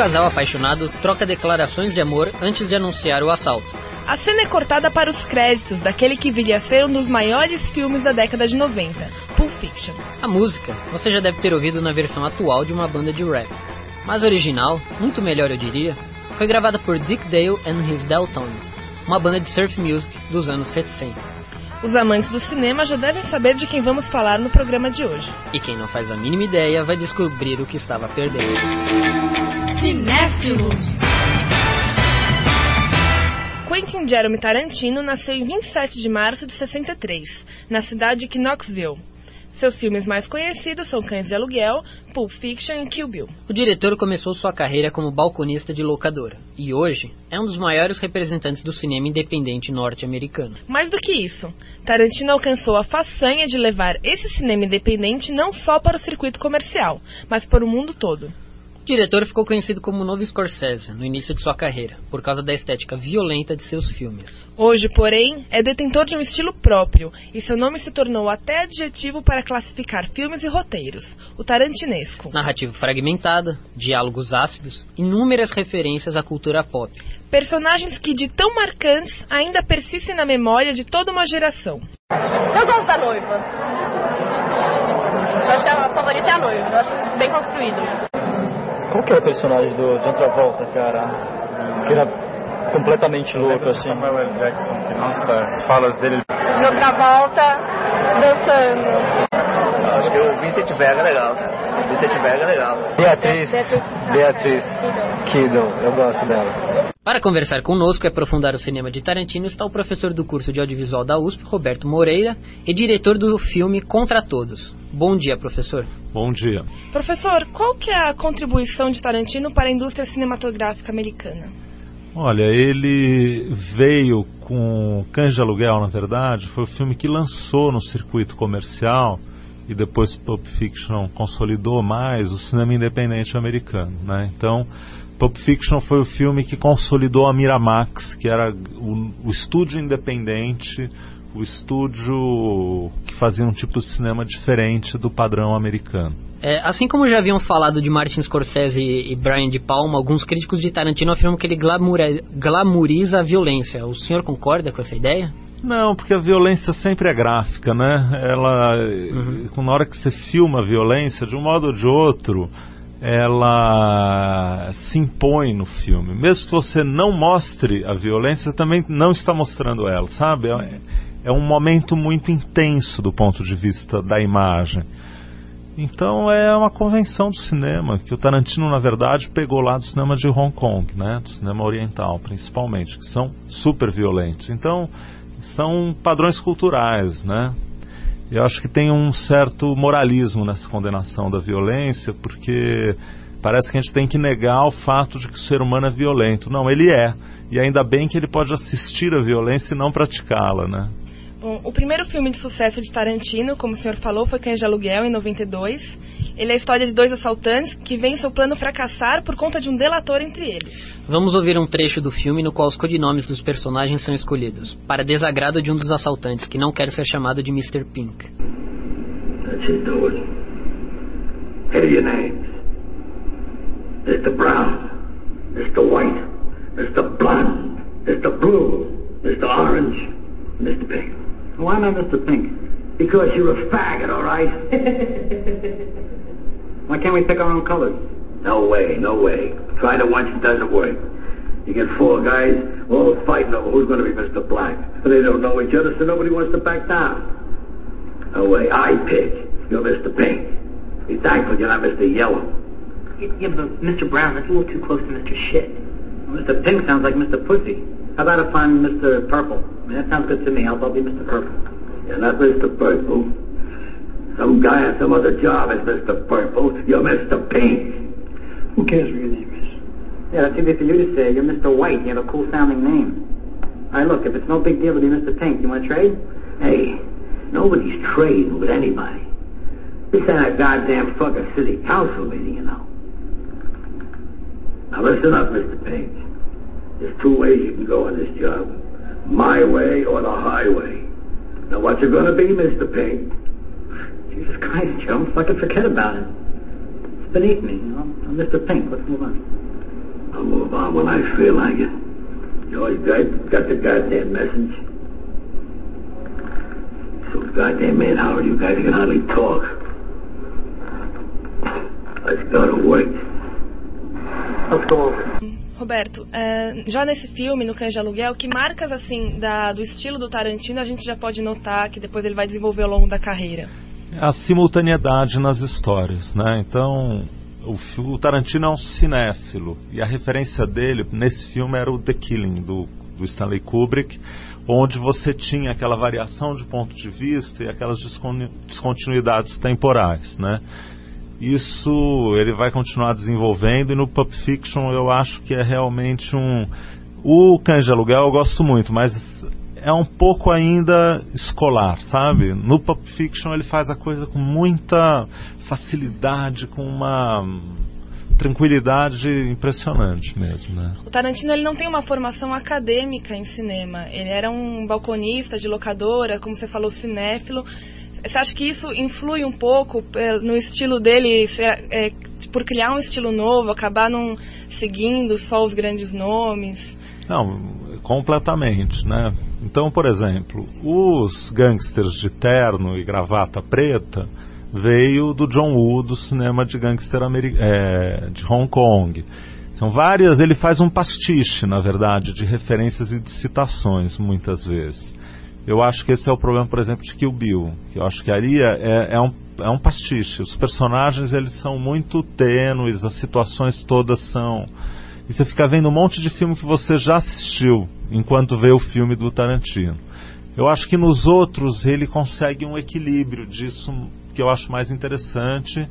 Casal apaixonado troca declarações de amor antes de anunciar o assalto. A cena é cortada para os créditos daquele que viria a ser um dos maiores filmes da década de 90, Pulp Fiction. A música você já deve ter ouvido na versão atual de uma banda de rap, mas a original, muito melhor eu diria, foi gravada por Dick Dale and His Deltones, uma banda de surf music dos anos 70. Os amantes do cinema já devem saber de quem vamos falar no programa de hoje. E quem não faz a mínima ideia vai descobrir o que estava perdendo. Cinéfilos. Quentin Jerome Tarantino nasceu em 27 de março de 63, na cidade de Knoxville. Seus filmes mais conhecidos são Cães de Aluguel, Pulp Fiction e Kill Bill. O diretor começou sua carreira como balconista de locadora e hoje é um dos maiores representantes do cinema independente norte-americano. Mais do que isso, Tarantino alcançou a façanha de levar esse cinema independente não só para o circuito comercial, mas para o mundo todo. O diretor ficou conhecido como o novo Scorsese no início de sua carreira, por causa da estética violenta de seus filmes. Hoje, porém, é detentor de um estilo próprio e seu nome se tornou até adjetivo para classificar filmes e roteiros, o tarantinesco. Narrativa fragmentada, diálogos ácidos, inúmeras referências à cultura pop. Personagens que, de tão marcantes, ainda persistem na memória de toda uma geração. Eu gosto da noiva. Eu acho que a favorita é a noiva. Eu acho bem construído. Qual que é o personagem do John Travolta, cara? Que era completamente louco, assim. Samuel L. Jackson, que nossa, as falas dele. Meu Travolta dançando. Acho que o Vincent Vega é legal, cara. Vega é legal. Beatriz, Beatriz Kiddo, eu gosto dela. Para conversar conosco e aprofundar o cinema de Tarantino está o professor do curso de audiovisual da USP, Roberto Moreira, e diretor do filme Contra Todos. Bom dia, professor. Bom dia. Professor, qual que é a contribuição de Tarantino para a indústria cinematográfica americana? Olha, ele veio com Cães de Aluguel, na verdade, foi o filme que lançou no circuito comercial e depois Pulp Fiction consolidou mais o cinema independente americano, né? Então, Pulp Fiction foi o filme que consolidou a Miramax, que era o, o estúdio independente, o estúdio que fazia um tipo de cinema diferente do padrão americano. É, assim como já haviam falado de Martin Scorsese e Brian De Palma, alguns críticos de Tarantino afirmam que ele glamoura, glamoriza a violência. O senhor concorda com essa ideia? Não, porque a violência sempre é gráfica, né? Ela, uhum. na hora que você filma a violência, de um modo ou de outro, ela se impõe no filme. Mesmo que você não mostre a violência, também não está mostrando ela, sabe? É, é um momento muito intenso do ponto de vista da imagem. Então é uma convenção do cinema que o Tarantino na verdade pegou lá do cinema de Hong Kong, né, do cinema oriental principalmente, que são super violentos. Então são padrões culturais, né? Eu acho que tem um certo moralismo nessa condenação da violência, porque parece que a gente tem que negar o fato de que o ser humano é violento. Não, ele é. E ainda bem que ele pode assistir a violência e não praticá-la, né? Bom, o primeiro filme de sucesso de Tarantino, como o senhor falou, foi Cães de Aluguel, em 92. Ele é a história de dois assaltantes que veem seu plano fracassar por conta de um delator entre eles. Vamos ouvir um trecho do filme no qual os codinomes dos personagens são escolhidos, para desagrado de um dos assaltantes, que não quer ser chamado de Mr. Pink. That should do it. Here are your names. Mr. Brown, Mr. White, Mr. Blonde, Mr. Blue, Mr. Orange, Mr. Pink. Why am I Mr. Pink? Because you're a faggot, all right? Why can't we pick our own colors? No way, no way. Tried it once, it doesn't work. You get four guys all fighting over who's going to be Mr. Black. They don't know each other, so nobody wants to back down. No way. I pick. You're Mr. Pink. Be thankful you're not Mr. Yellow. Yeah, but Mr. Brown, that's a little too close to Mr. Shit. Mr. Pink sounds like Mr. Pussy. How about if I'm Mr. Purple? I mean, that sounds good to me. I'll, I'll be Mr. Purple. You're not Mr. Purple. Some guy on some other job is Mr. Purple. You're Mr. Pink. Who cares what your name is? Yeah, that's easy for you to say. You're Mr. White. You have a cool sounding name. All right, look, if it's no big deal to be Mr. Pink, you want to trade? Hey, nobody's trading with anybody. This ain't a goddamn fucking city council meeting, you know. Now listen up, Mr. Pink. There's two ways you can go on this job. My way or the highway. Now what's it gonna be, Mr. Pink? Jesus Christ, Joe. Fucking forget about it. It's beneath me, you know. I'm Mr. Pink. Let's move on. I'll move on when I feel like it. You always got, got the goddamn message. So goddamn man, Howard, you guys can hardly talk. Let's go to work. Let's go over. Roberto, é, já nesse filme, no Cães de Aluguel, que marcas assim da, do estilo do Tarantino a gente já pode notar que depois ele vai desenvolver ao longo da carreira? A simultaneidade nas histórias, né? Então, o, o, Tarantino é um cinéfilo e a referência dele nesse filme era o The Killing do, do, Stanley Kubrick, onde você tinha aquela variação de ponto de vista e aquelas descontinuidades temporais, né? Isso ele vai continuar desenvolvendo e no Pulp Fiction eu acho que é realmente um o Cães de Aluguel eu gosto muito, mas é um pouco ainda escolar, sabe? No Pulp Fiction ele faz a coisa com muita facilidade, com uma tranquilidade impressionante mesmo, né? O Tarantino ele não tem uma formação acadêmica em cinema. Ele era um balconista de locadora, como você falou, cinéfilo. Você acha que isso influi um pouco no estilo dele, é, por criar um estilo novo, acabar não seguindo só os grandes nomes? Não, completamente, né? Então, por exemplo, os gangsters de terno e gravata preta veio do John Woo, do cinema de gangster é, de Hong Kong. São várias, ele faz um pastiche, na verdade, de referências e de citações, muitas vezes. Eu acho que esse é o problema, por exemplo, de Kill Bill. Eu acho que ali é, é, um, é um pastiche. Os personagens eles são muito tênues, as situações todas são. E você fica vendo um monte de filme que você já assistiu enquanto vê o filme do Tarantino. Eu acho que nos outros ele consegue um equilíbrio disso que eu acho mais interessante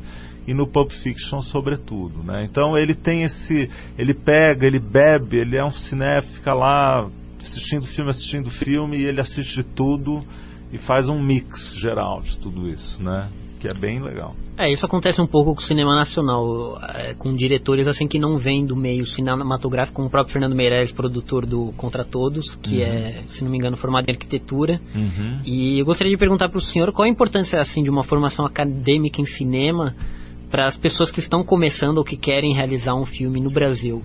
e no Pulp Fiction sobretudo, né? Então ele tem esse, ele pega, ele bebe, ele é um cinéfilo, fica lá assistindo filme, assistindo filme, e ele assiste tudo e faz um mix geral de tudo isso, né? Que é bem legal. É, isso acontece um pouco com o cinema nacional, é, com diretores assim que não vêm do meio cinematográfico, como o próprio Fernando Meirelles, produtor do Contra Todos, que uhum. é, se não me engano, formado em arquitetura. Uhum. E eu gostaria de perguntar para o senhor qual a importância assim de uma formação acadêmica em cinema para as pessoas que estão começando ou que querem realizar um filme no Brasil.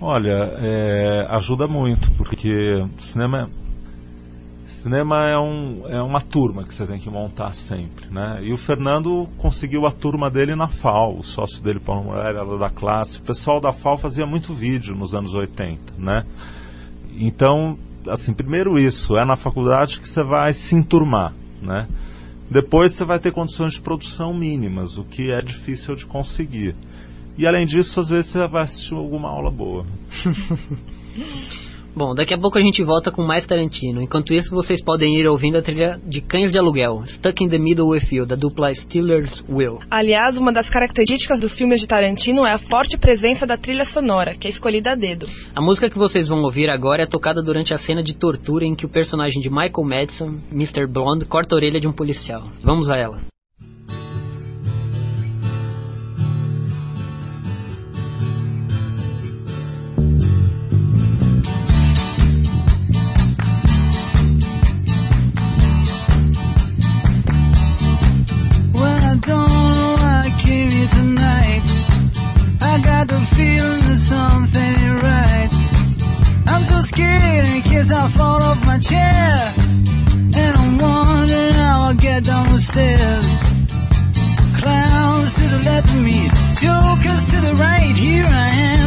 Olha, é, ajuda muito, porque cinema, cinema é, um, é uma turma que você tem que montar sempre, né? E o Fernando conseguiu a turma dele na FAO, o sócio dele, Paulo Moreira, era da classe. O pessoal da FAO fazia muito vídeo nos anos 80, né? Então, assim, primeiro isso, é na faculdade que você vai se enturmar, né? Depois você vai ter condições de produção mínimas, o que é difícil de conseguir. E além disso, às vezes você vai assistir alguma aula boa. Bom, daqui a pouco a gente volta com mais Tarantino. Enquanto isso, vocês podem ir ouvindo a trilha de Cães de Aluguel, Stuck in the Middle with You, da dupla Steelers Will. Aliás, uma das características dos filmes de Tarantino é a forte presença da trilha sonora, que é escolhida a dedo. A música que vocês vão ouvir agora é tocada durante a cena de tortura em que o personagem de Michael Madison, Mr. Blonde, corta a orelha de um policial. Vamos a ela. Chair. And I'm wondering how I'll get down the stairs. Clowns to the left of me Jokers to the right. Here I am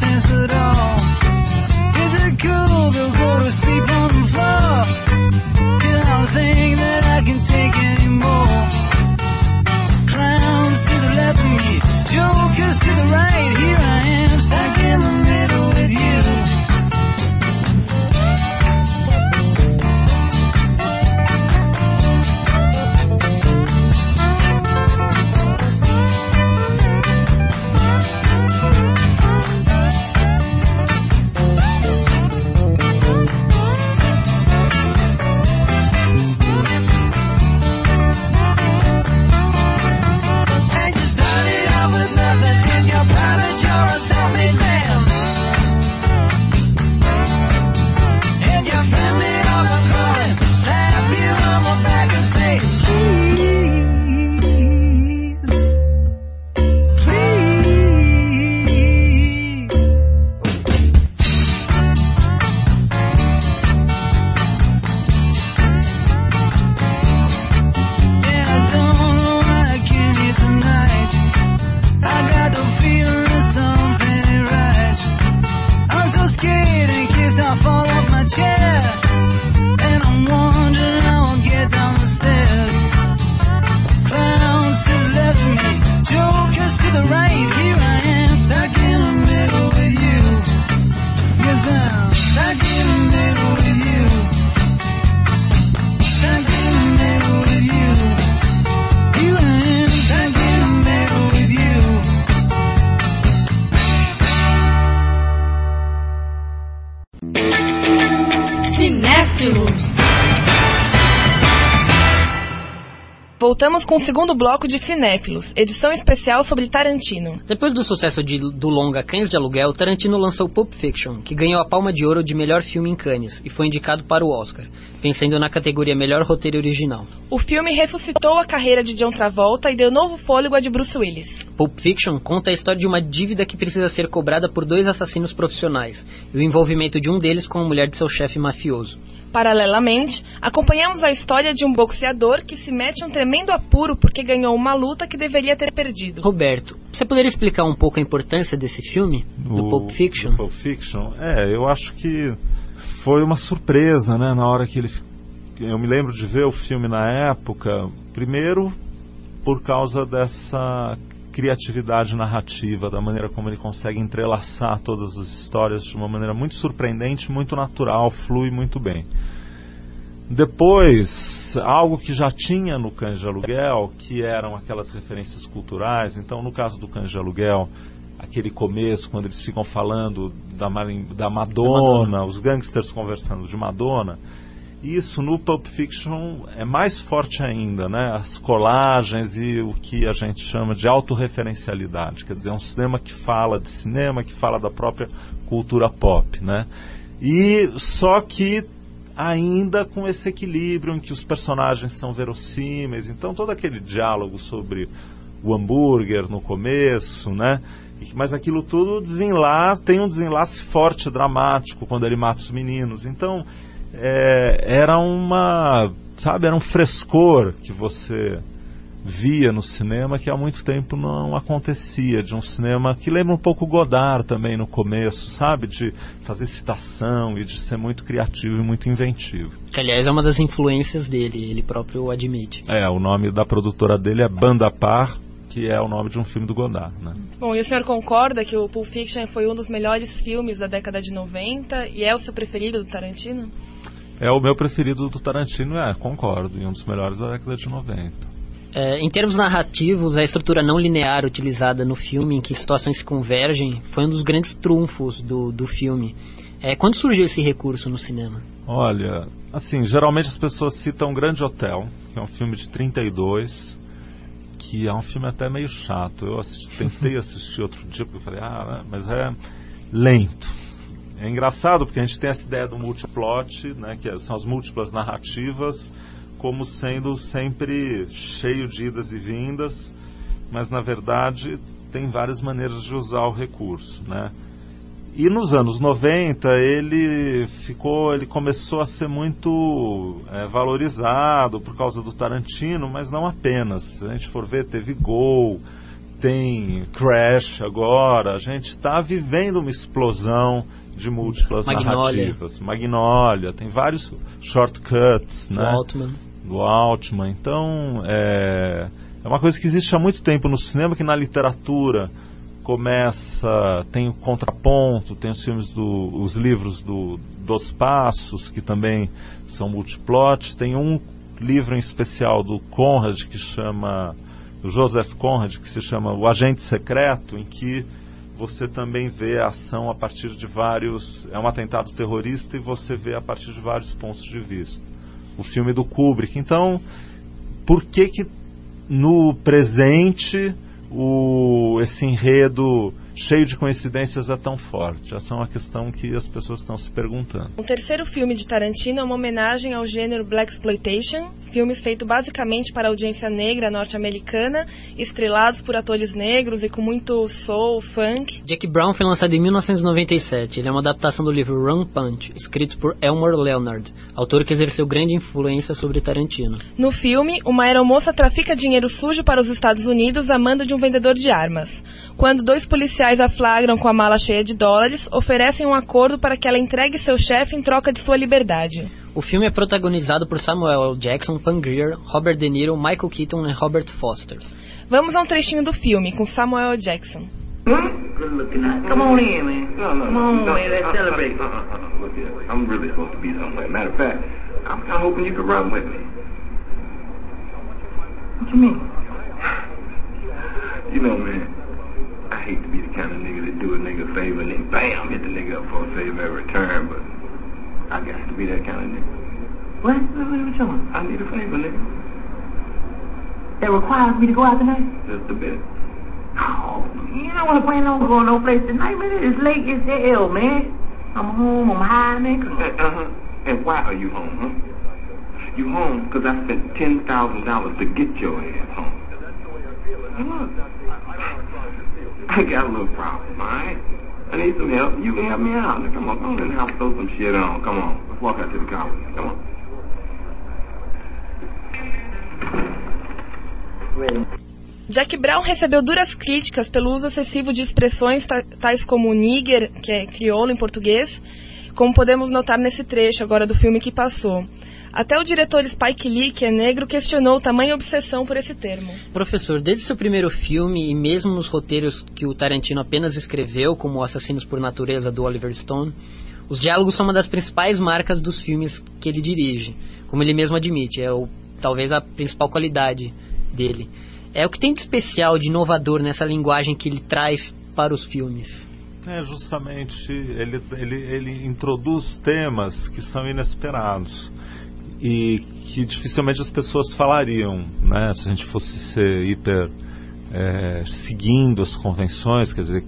Since at all. Voltamos com o segundo bloco de Cinéfilos, edição especial sobre Tarantino. Depois do sucesso de, do longa Cães de Aluguel, Tarantino lançou Pulp Fiction, que ganhou a Palma de Ouro de melhor filme em Cannes e foi indicado para o Oscar, vencendo na categoria Melhor Roteiro Original. O filme ressuscitou a carreira de John Travolta e deu novo fôlego à de Bruce Willis. Pulp Fiction conta a história de uma dívida que precisa ser cobrada por dois assassinos profissionais e o envolvimento de um deles com a mulher de seu chefe mafioso. Paralelamente, acompanhamos a história de um boxeador que se mete em um tremendo apuro porque ganhou uma luta que deveria ter perdido. Roberto, você poderia explicar um pouco a importância desse filme, do O- Pulp Fiction? do Pulp Fiction? É, eu acho que foi uma surpresa, né, na hora que ele. Eu me lembro de ver o filme na época, primeiro por causa dessa criatividade narrativa, da maneira como ele consegue entrelaçar todas as histórias de uma maneira muito surpreendente, muito natural, flui muito bem. Depois, algo que já tinha no Cães de Aluguel, que eram aquelas referências culturais. Então, no caso do Cães de Aluguel, aquele começo, quando eles ficam falando da, da Madonna, Madonna. os gangsters conversando de Madonna. Isso no Pulp Fiction é mais forte ainda, né? As colagens e o que a gente chama de autorreferencialidade. Quer dizer, é um cinema que fala de cinema, que fala da própria cultura pop, né? E só que ainda com esse equilíbrio em que os personagens são verossímeis. Então todo aquele diálogo sobre o hambúrguer no começo, né? Mas aquilo tudo desenlace, tem um desenlace forte, dramático, quando ele mata os meninos. Então é, era uma, sabe, era um frescor que você via no cinema que há muito tempo não acontecia, de um cinema que lembra um pouco Godard também no começo, sabe, de fazer citação e de ser muito criativo e muito inventivo. Que, aliás, é uma das influências dele, ele próprio admite. É, o nome da produtora dele é Banda Par, que é o nome de um filme do Godard, né? Bom, e o senhor concorda que o Pulp Fiction foi um dos melhores filmes da década de 90 e é o seu preferido do Tarantino? É o meu preferido do Tarantino, é, concordo, e um dos melhores da década de 90. É, em termos narrativos, a estrutura não linear utilizada no filme, em que situações se convergem, foi um dos grandes trunfos do, do filme. É, quando surgiu esse recurso no cinema? Olha, assim, geralmente as pessoas citam Grande Hotel, que é um filme de 32, que é um filme até meio chato. Eu assisti- tentei assistir outro dia, porque eu falei, ah, mas é lento. É engraçado porque a gente tem essa ideia do multiplot, né, que são as múltiplas narrativas, como sendo sempre cheio de idas e vindas, mas na verdade tem várias maneiras de usar o recurso, né? E nos anos 90 ele ficou, ele começou a ser muito é, valorizado por causa do Tarantino, mas não apenas. Se a gente for ver, teve Gol, tem Crash agora. A gente está vivendo uma explosão de múltiplas Magnolia. narrativas. Magnolia, tem vários shortcuts, né? Do Altman. do Altman. Então, é, é uma coisa que existe há muito tempo no cinema, que na literatura começa, tem o contraponto, tem os filmes do, os livros do Dos Passos, que também são multiplot, tem um livro em especial do Conrad, que chama, do Joseph Conrad, que se chama O Agente Secreto, em que você também vê a ação a partir de vários, é um atentado terrorista e você vê a partir de vários pontos de vista o filme do Kubrick. Então, por que que no presente o, esse enredo cheio de coincidências é tão forte? Essa é uma questão que as pessoas estão se perguntando. O terceiro filme de Tarantino é uma homenagem ao gênero Black Exploitation, filmes feito basicamente para a audiência negra norte-americana, estrelados por atores negros e com muito soul, funk. Jack Brown foi lançado em 1997. Ele é uma adaptação do livro Run Punch, escrito por Elmore Leonard, autor que exerceu grande influência sobre Tarantino. No filme, uma aeromoça trafica dinheiro sujo para os Estados Unidos a mando de um vendedor de armas. Quando dois policiais a flagram com a mala cheia de dólares, oferecem um acordo para que ela entregue seu chefe em troca de sua liberdade. O filme é protagonizado por Samuel L. Jackson, Pam Grier, Robert De Niro, Michael Keaton e Robert Foster. Vamos a um trechinho do filme com Samuel L. Jackson. Good looking out. Come on in, man. No, no, Come on, no, man. Let's uh, uh, celebrate. Uh, uh, uh, look here. I'm really supposed to be somewhere. Matter of fact, I'm kind of hoping you could run with me. What you mean? You know, man, I hate to be the kind of nigga that do a nigga a favor and then bam, hit the nigga up for a favor in return, but I got to be that kind of nigga. What? What, what you talking I need a favor, nigga. that requires me to go out tonight? Just a bit. Oh, man, I wasn't planning on going no place tonight, man. It's late as hell, man. I'm home, I'm high, man. Uh huh. And why are you home, huh? You home because I spent ten thousand dollars to get your ass home. Look, I got a little problem, all right? I need some help. You can help me out. Now, come on, come on in the house, throw some shit on. Come on, let's walk out to the me. Come on. Jack Brown recebeu duras críticas pelo uso excessivo de expressões ta- tais como nigger, que é crioulo em português, como podemos notar nesse trecho agora do filme que passou. Até o diretor Spike Lee, que é negro, questionou tamanha obsessão por esse termo. Professor, desde seu primeiro filme e mesmo nos roteiros que o Tarantino apenas escreveu, como Assassinos por Natureza do Oliver Stone, os diálogos são uma das principais marcas dos filmes que ele dirige. Como ele mesmo admite, é o, talvez a principal qualidade dele. É o que tem de especial, de inovador nessa linguagem que ele traz para os filmes. É justamente ele, ele, ele introduz temas que são inesperados e que dificilmente as pessoas falariam, né? Se a gente fosse ser hiper é, seguindo as convenções, quer dizer,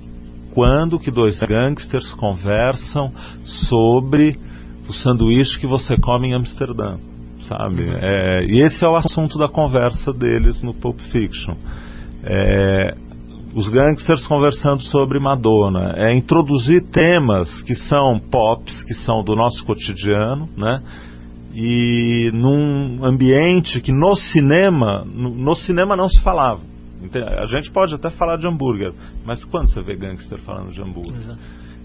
quando que dois gangsters conversam sobre o sanduíche que você come em Amsterdã, sabe? É, e esse é o assunto da conversa deles no Pulp Fiction. É, os gangsters conversando sobre Madonna, é introduzir temas que são pops, que são do nosso cotidiano, né? E num ambiente que no cinema, no, no cinema não se falava. A gente pode até falar de hambúrguer, mas quando você vê gangster falando de hambúrguer?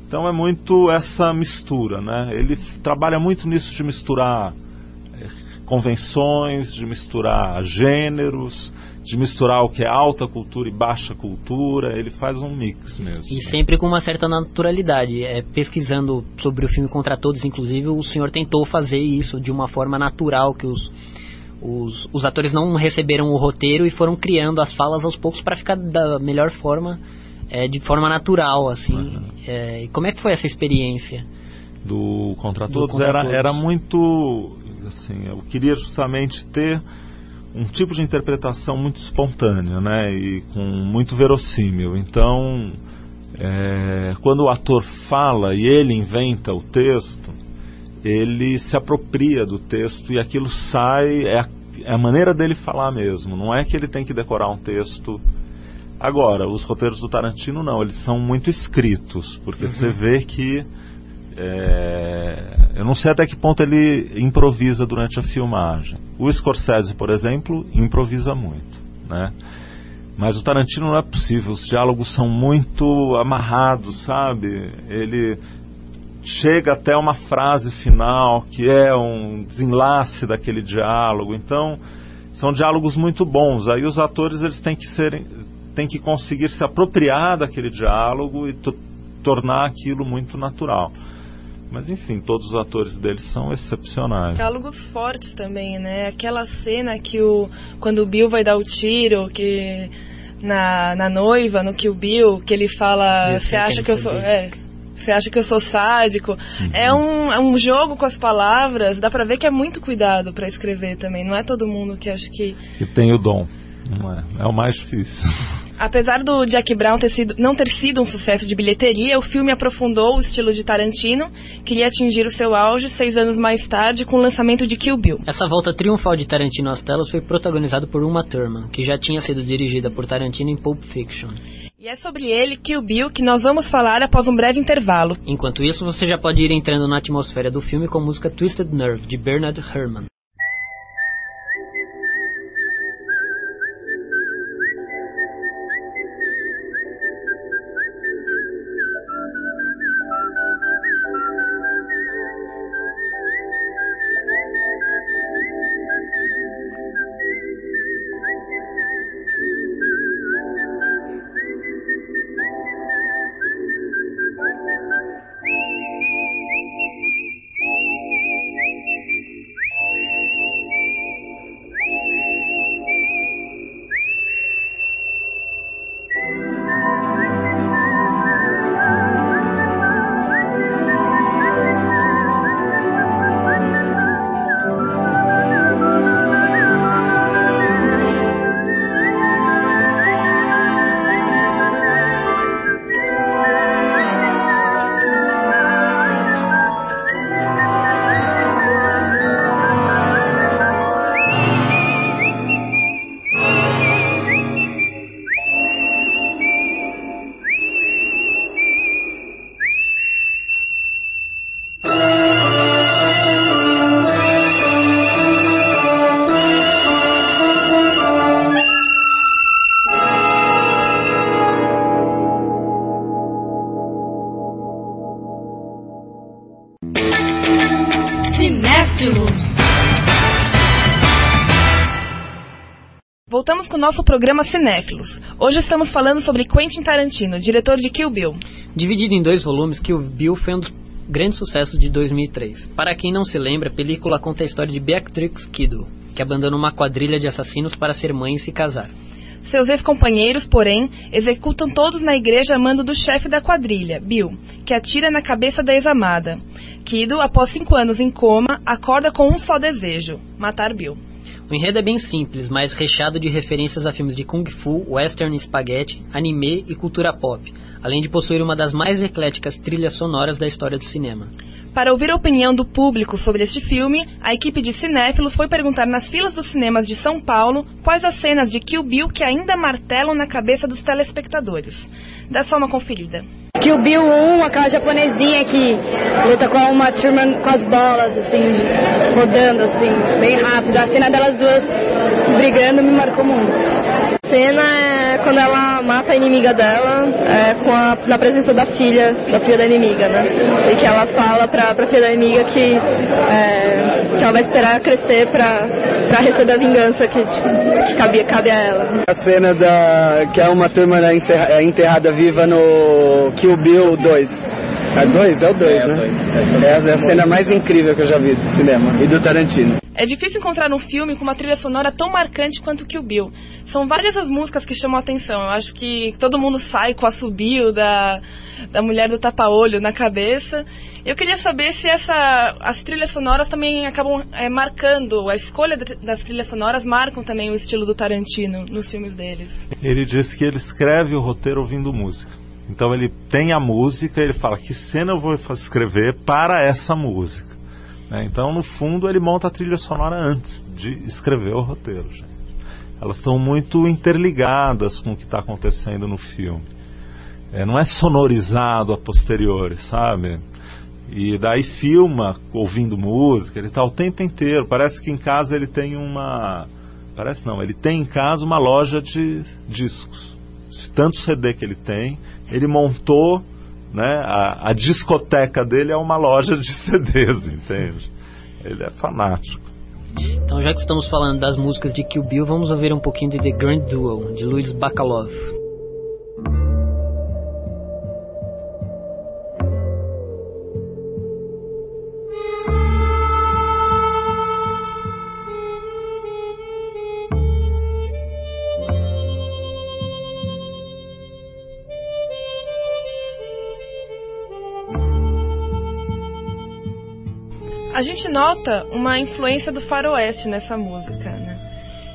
Então é muito essa mistura, né? Ele trabalha muito nisso de misturar convenções, de misturar gêneros, de misturar o que é alta cultura e baixa cultura. Ele faz um mix mesmo. E sempre com uma certa naturalidade. É, pesquisando sobre o filme Contra Todos, inclusive, o senhor tentou fazer isso de uma forma natural, que os, os, os atores não receberam o roteiro e foram criando as falas aos poucos para ficar da melhor forma, é, de forma natural, assim. É, e como é que foi essa experiência? do Contra Do Todos Contra era, Todos. era muito assim eu queria justamente ter um tipo de interpretação muito espontânea né e com muito verossímil. Então é, quando o ator fala e ele inventa o texto ele se apropria do texto e aquilo sai é a, é a maneira dele falar mesmo. Não é que ele tem que decorar um texto. Agora, os roteiros do Tarantino não, eles são muito escritos, porque Uhum. você vê que é, eu não sei até que ponto ele improvisa durante a filmagem. O Scorsese, por exemplo, improvisa muito, né? Mas o Tarantino não é possível, os diálogos são muito amarrados, sabe? Ele chega até uma frase final que é um desenlace daquele diálogo. Então, são diálogos muito bons. Aí os atores eles têm que serem têm que conseguir se apropriar daquele diálogo e to- tornar aquilo muito natural. Mas enfim, todos os atores deles são excepcionais. Diálogos fortes também, né? Aquela cena que o. Quando o Bill vai dar o tiro, que. Na, na noiva, no Kill Bill, que ele fala. Você é acha que eu sou. É, você acha que eu sou sádico? É, um, é um jogo com as palavras, dá pra ver que é muito cuidado pra escrever também. Não é todo mundo que acha que. Que tem o dom. Não é, é o mais difícil. Apesar do Jack Brown ter sido, não ter sido um sucesso de bilheteria, o filme aprofundou o estilo de Tarantino, queria atingir o seu auge seis anos mais tarde com o lançamento de Kill Bill. Essa volta triunfal de Tarantino às telas foi protagonizado por Uma Thurman, que já tinha sido dirigida por Tarantino em Pulp Fiction. E é sobre ele, Kill Bill, que nós vamos falar após um breve intervalo. Enquanto isso, você já pode ir entrando na atmosfera do filme com a música Twisted Nerve, de Bernard Herrmann. Voltamos com o nosso programa Cinéfilos. Hoje estamos falando sobre Quentin Tarantino, diretor de Kill Bill. Dividido em dois volumes, Kill Bill foi um dos grandes sucessos de 2003. Para quem não se lembra, a película conta a história de Beatrix Kiddo, que abandona uma quadrilha de assassinos para ser mãe e se casar. Seus ex-companheiros, porém, executam todos na igreja a mando do chefe da quadrilha, Bill, que atira na cabeça da ex-amada. Kido, após cinco anos em coma, acorda com um só desejo: matar Bill. O enredo é bem simples, mas recheado de referências a filmes de kung fu, western spaghetti, anime e cultura pop, além de possuir uma das mais ecléticas trilhas sonoras da história do cinema. Para ouvir a opinião do público sobre este filme, a equipe de cinéfilos foi perguntar nas filas dos cinemas de São Paulo quais as cenas de Kill Bill que ainda martelam na cabeça dos telespectadores. Dá só uma conferida. Kill Bill 1, aquela japonesinha que luta com uma com as bolas, assim, rodando, assim, bem rápido. A cena delas duas brigando me marcou muito. A cena é quando ela mata a inimiga dela, é, com a, na presença da filha, da filha da inimiga, né? E que ela fala pra, pra filha da inimiga que, é, que ela vai esperar crescer pra, pra receber a vingança que, tipo, que cabe, cabe a ela. A cena da, que é uma turma encerra, enterrada viva no Kill Bill 2. É dois? É o 2, é, né? Dois. É, é a cena mais incrível que eu já vi do cinema e do Tarantino. É difícil encontrar um filme com uma trilha sonora tão marcante quanto Kill Bill. São várias as músicas que chamam a atenção. Eu acho que todo mundo sai com a subiu da, da mulher do tapa-olho na cabeça. Eu queria saber se essa, as trilhas sonoras também acabam é, marcando, a escolha das trilhas sonoras marcam também o estilo do Tarantino nos filmes deles. Ele diz que ele escreve o roteiro ouvindo música. Então ele tem a música, ele fala que cena eu vou escrever para essa música. Né? Então, no fundo, ele monta a trilha sonora antes de escrever o roteiro. Gente. Elas estão muito interligadas com o que está acontecendo no filme. É, não é sonorizado a posteriori, sabe? E daí filma ouvindo música, ele está o tempo inteiro. Parece que em casa ele tem uma. Parece não, ele tem em casa uma loja de discos. Tanto CD que ele tem, ele montou né? A, a, discoteca dele é uma loja de CDs, entende? Ele é fanático. Então, já que estamos falando das músicas de Kill Bill, vamos ouvir um pouquinho de The Grand Duel, de Luiz Bacalov. A gente nota uma influência do faroeste nessa música, né?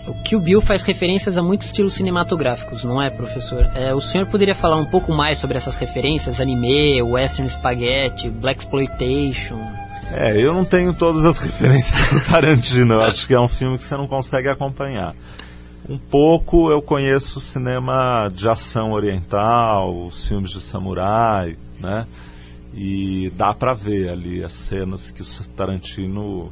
O Kill Bill faz referências a muitos estilos cinematográficos, não é, professor? É, o senhor poderia falar um pouco mais sobre essas referências? Anime, western spaghetti, black exploitation? É, eu não tenho todas as referências do Tarantino. Eu acho que é um filme que você não consegue acompanhar. Um pouco eu conheço o cinema de ação oriental, os filmes de samurai, né? E dá para ver ali as cenas que o Tarantino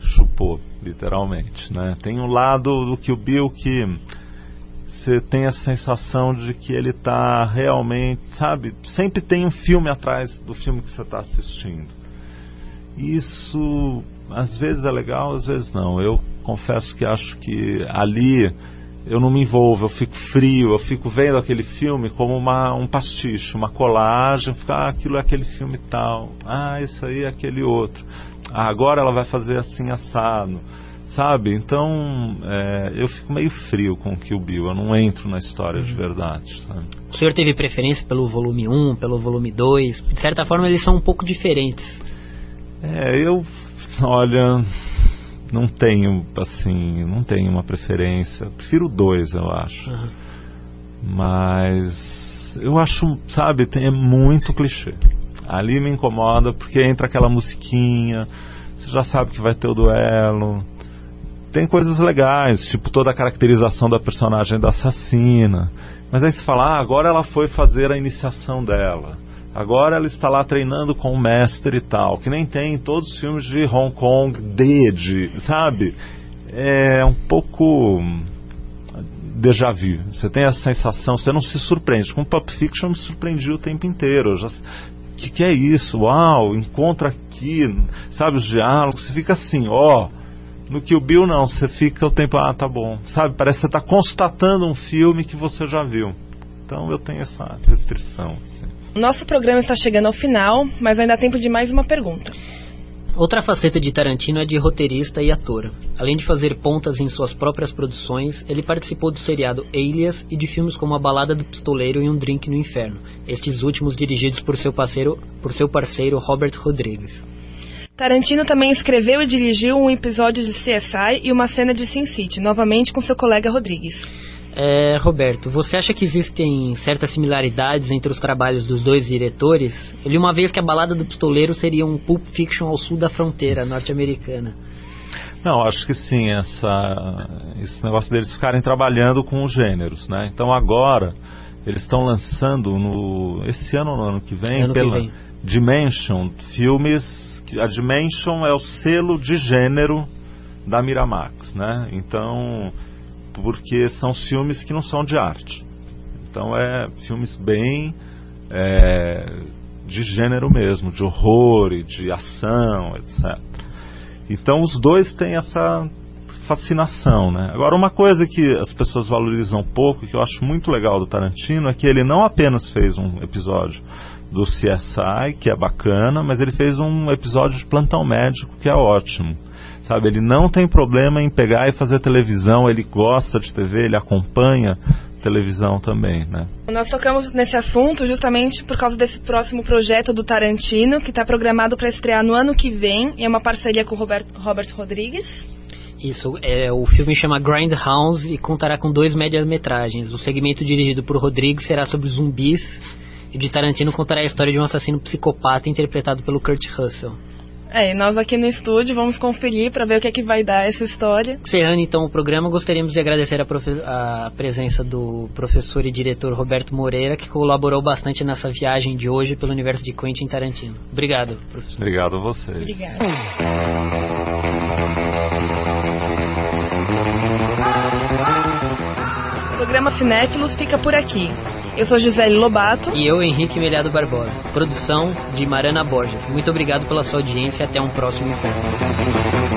chupou, literalmente, né? Tem um lado do que o Bill que você tem a sensação de que ele está realmente, sabe? Sempre tem um filme atrás do filme que você está assistindo. Isso às vezes é legal, às vezes não. Eu confesso que acho que ali eu não me envolvo, eu fico frio, eu fico vendo aquele filme como uma, um pastiche, uma colagem, ficar ah, aquilo é aquele filme tal, ah, isso aí é aquele outro, ah, agora ela vai fazer assim assado, sabe? Então é, eu fico meio frio com o Kill Bill, eu não entro na história de uhum. verdade, sabe? O senhor teve preferência pelo volume 1, pelo volume 2? De certa forma eles são um pouco diferentes. É, eu, olha, não tenho, assim, não tenho uma preferência. prefiro dois, eu acho. Uhum. Mas eu acho, sabe, tem, é muito clichê. Ali me incomoda porque entra aquela musiquinha, você já sabe que vai ter o duelo. Tem coisas legais, tipo toda a caracterização da personagem da assassina. Mas aí você fala, ah, agora ela foi fazer a iniciação dela. Agora ela está lá treinando com o mestre e tal, que nem tem em todos os filmes de Hong Kong, D, de, sabe? É um pouco déjà vu. Você tem essa sensação, você não se surpreende. Com Pulp Fiction me surpreendi o tempo inteiro. já, que que é isso? Uau, encontra aqui, sabe os diálogos, você fica assim, ó, No Kill Bill não, você fica o tempo, ah, tá bom, sabe? Parece que você está constatando um filme que você já viu. Então eu tenho essa restrição. Assim. Nosso programa está chegando ao final, mas ainda há tempo de mais uma pergunta. Outra faceta de Tarantino é de roteirista e ator. Além de fazer pontas em suas próprias produções, ele participou do seriado Alias e de filmes como A Balada do Pistoleiro e Um Drink no Inferno, estes últimos dirigidos por seu parceiro, por seu parceiro Robert Rodrigues. Tarantino também escreveu e dirigiu um episódio de CSI e uma cena de Sin City, novamente com seu colega Rodrigues. É, Roberto, você acha que existem certas similaridades entre os trabalhos dos dois diretores? Eu li uma vez que a Balada do Pistoleiro seria um Pulp Fiction ao sul da fronteira norte-americana. Não, acho que sim, essa, esse negócio deles ficarem trabalhando com os gêneros, né? Então agora eles estão lançando no esse ano ou no ano que vem ano pela que vem. Dimension filmes. A Dimension é o selo de gênero da Miramax, né? Então porque são filmes que não são de arte. Então é filmes bem é, de gênero mesmo, de horror e de ação, etc. Então os dois têm essa fascinação, né? Agora uma coisa que as pessoas valorizam pouco, que eu acho muito legal do Tarantino, é que ele não apenas fez um episódio do CSI, que é bacana, mas ele fez um episódio de Plantão Médico, que é ótimo. Sabe, ele não tem problema em pegar e fazer televisão, ele gosta de TV, ele acompanha televisão também, né? Nós tocamos nesse assunto justamente por causa desse próximo projeto do Tarantino, que está programado para estrear no ano que vem, e é uma parceria com o Robert, Robert Rodrigues. Isso, é, o filme chama Grindhouse e contará com dois médias-metragens. O segmento dirigido por Rodrigues será sobre zumbis e de Tarantino contará a história de um assassino psicopata interpretado pelo Kurt Russell. É, e nós aqui no estúdio vamos conferir para ver o que é que vai dar essa história. Encerrando então o programa, gostaríamos de agradecer a, a presença do professor e diretor Roberto Moreira, que colaborou bastante nessa viagem de hoje pelo universo de Quentin Tarantino. Obrigado, professor. Obrigado a vocês. Obrigada. O programa Cinéfilos fica por aqui. Eu sou Gisele Lobato. E eu, Henrique Melhado Barbosa. Produção de Marana Borges. Muito obrigado pela sua audiência e até um próximo encontro.